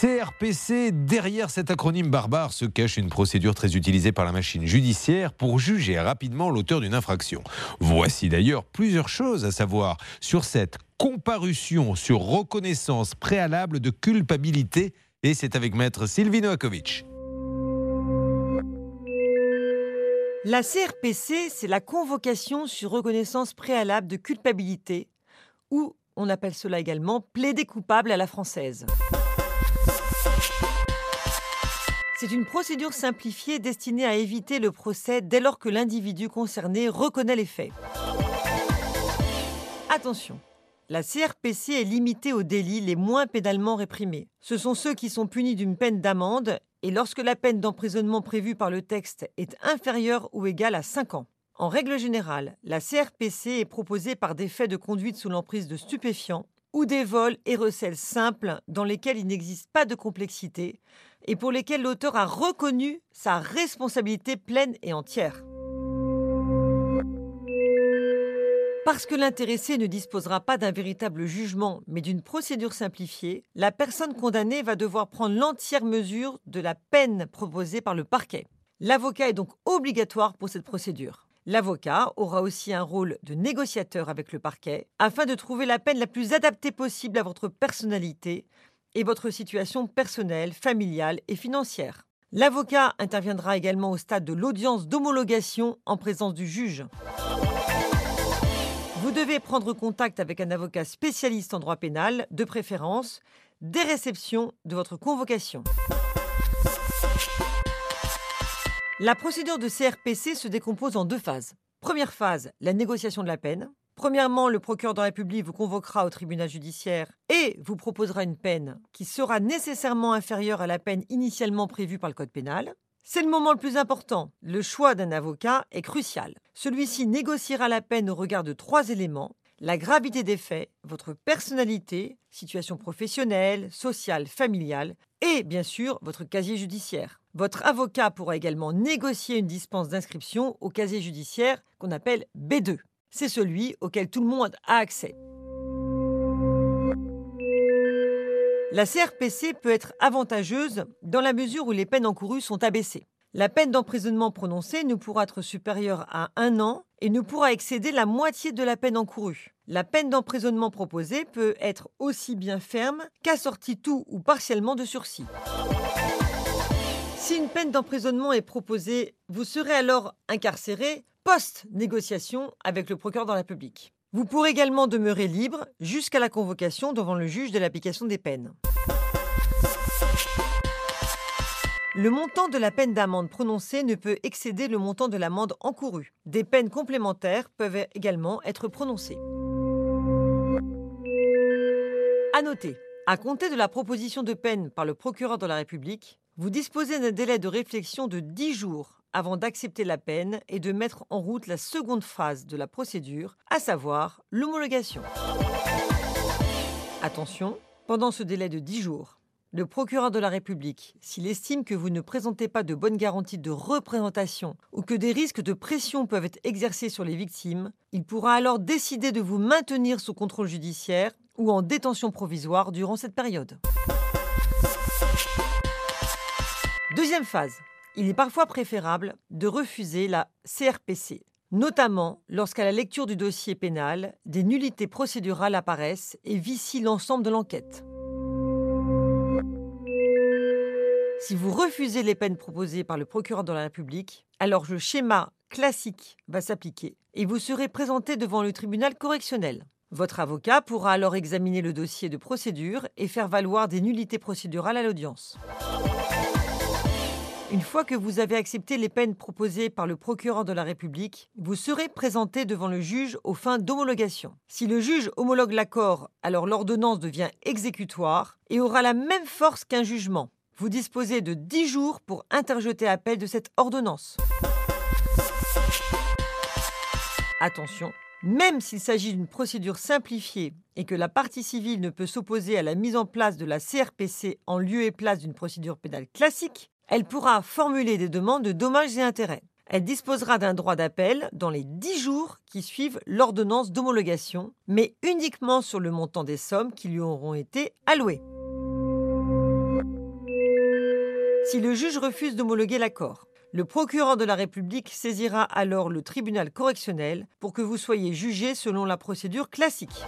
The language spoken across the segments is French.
CRPC, derrière cet acronyme barbare se cache une procédure très utilisée par la machine judiciaire pour juger rapidement l'auteur d'une infraction. Voici d'ailleurs plusieurs choses à savoir sur cette comparution sur reconnaissance préalable de culpabilité et c'est avec maître Sylvie Noakovic. La CRPC, c'est la convocation sur reconnaissance préalable de culpabilité, ou on appelle cela également plaider coupable à la française. C'est une procédure simplifiée destinée à éviter le procès dès lors que l'individu concerné reconnaît les faits. Attention, la CRPC est limitée aux délits les moins pénalement réprimés. Ce sont ceux qui sont punis d'une peine d'amende et lorsque la peine d'emprisonnement prévue par le texte est inférieure ou égale à 5 ans. En règle générale, la CRPC est proposée par des faits de conduite sous l'emprise de stupéfiants ou des vols et recels simples dans lesquels il n'existe pas de complexité et pour lesquels l'auteur a reconnu sa responsabilité pleine et entière. Parce que l'intéressé ne disposera pas d'un véritable jugement, mais d'une procédure simplifiée, la personne condamnée va devoir prendre l'entière mesure de la peine proposée par le parquet. L'avocat est donc obligatoire pour cette procédure. L'avocat aura aussi un rôle de négociateur avec le parquet afin de trouver la peine la plus adaptée possible à votre personnalité et votre situation personnelle, familiale et financière. L'avocat interviendra également au stade de l'audience d'homologation en présence du juge. Vous devez prendre contact avec un avocat spécialiste en droit pénal, de préférence, des réceptions de votre convocation. La procédure de CRPC se décompose en deux phases. Première phase, la négociation de la peine. Premièrement, le procureur de la République vous convoquera au tribunal judiciaire et vous proposera une peine qui sera nécessairement inférieure à la peine initialement prévue par le Code pénal. C'est le moment le plus important. Le choix d'un avocat est crucial. Celui-ci négociera la peine au regard de trois éléments la gravité des faits, votre personnalité, situation professionnelle, sociale, familiale, et bien sûr votre casier judiciaire. Votre avocat pourra également négocier une dispense d'inscription au casier judiciaire qu'on appelle B2. C'est celui auquel tout le monde a accès. La CRPC peut être avantageuse dans la mesure où les peines encourues sont abaissées. La peine d'emprisonnement prononcée ne pourra être supérieure à un an et ne pourra excéder la moitié de la peine encourue. La peine d'emprisonnement proposée peut être aussi bien ferme qu'assortie tout ou partiellement de sursis. Si une peine d'emprisonnement est proposée, vous serez alors incarcéré post-négociation avec le procureur de la République. Vous pourrez également demeurer libre jusqu'à la convocation devant le juge de l'application des peines. Le montant de la peine d'amende prononcée ne peut excéder le montant de l'amende encourue. Des peines complémentaires peuvent également être prononcées. À noter, à compter de la proposition de peine par le procureur de la République, vous disposez d'un délai de réflexion de 10 jours avant d'accepter la peine et de mettre en route la seconde phase de la procédure, à savoir l'homologation. Attention, pendant ce délai de 10 jours, le procureur de la République, s'il estime que vous ne présentez pas de bonnes garanties de représentation ou que des risques de pression peuvent être exercés sur les victimes, il pourra alors décider de vous maintenir sous contrôle judiciaire ou en détention provisoire durant cette période. Deuxième phase, il est parfois préférable de refuser la CRPC, notamment lorsqu'à la lecture du dossier pénal, des nullités procédurales apparaissent et vicient l'ensemble de l'enquête. Si vous refusez les peines proposées par le procureur de la République, alors le schéma classique va s'appliquer et vous serez présenté devant le tribunal correctionnel. Votre avocat pourra alors examiner le dossier de procédure et faire valoir des nullités procédurales à l'audience. Une fois que vous avez accepté les peines proposées par le procureur de la République, vous serez présenté devant le juge aux fins d'homologation. Si le juge homologue l'accord, alors l'ordonnance devient exécutoire et aura la même force qu'un jugement. Vous disposez de 10 jours pour interjeter appel de cette ordonnance. attention, même s'il s'agit d'une procédure simplifiée et que la partie civile ne peut s'opposer à la mise en place de la CRPC en lieu et place d'une procédure pénale classique, elle pourra formuler des demandes de dommages et intérêts. Elle disposera d'un droit d'appel dans les 10 jours qui suivent l'ordonnance d'homologation, mais uniquement sur le montant des sommes qui lui auront été allouées. Si le juge refuse d'homologuer l'accord, le procureur de la République saisira alors le tribunal correctionnel pour que vous soyez jugé selon la procédure classique.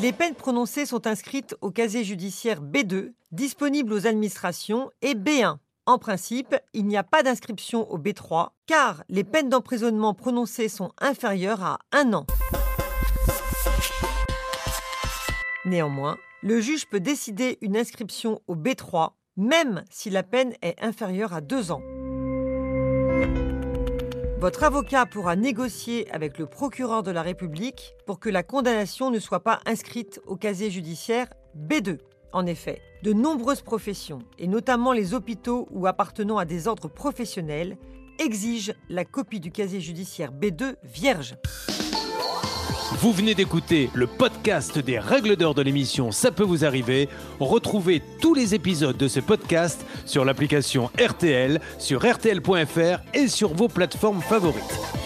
Les peines prononcées sont inscrites au casier judiciaire B2, disponible aux administrations, et B1. En principe, il n'y a pas d'inscription au B3, car les peines d'emprisonnement prononcées sont inférieures à un an. Néanmoins, le juge peut décider une inscription au B3 même si la peine est inférieure à deux ans. Votre avocat pourra négocier avec le procureur de la République pour que la condamnation ne soit pas inscrite au casier judiciaire B2. En effet, de nombreuses professions, et notamment les hôpitaux ou appartenant à des ordres professionnels, exigent la copie du casier judiciaire B2 vierge. Vous venez d'écouter le podcast des règles d'or de l'émission Ça peut vous arriver. Retrouvez tous les épisodes de ce podcast sur l'application RTL, sur rtl.fr et sur vos plateformes favorites.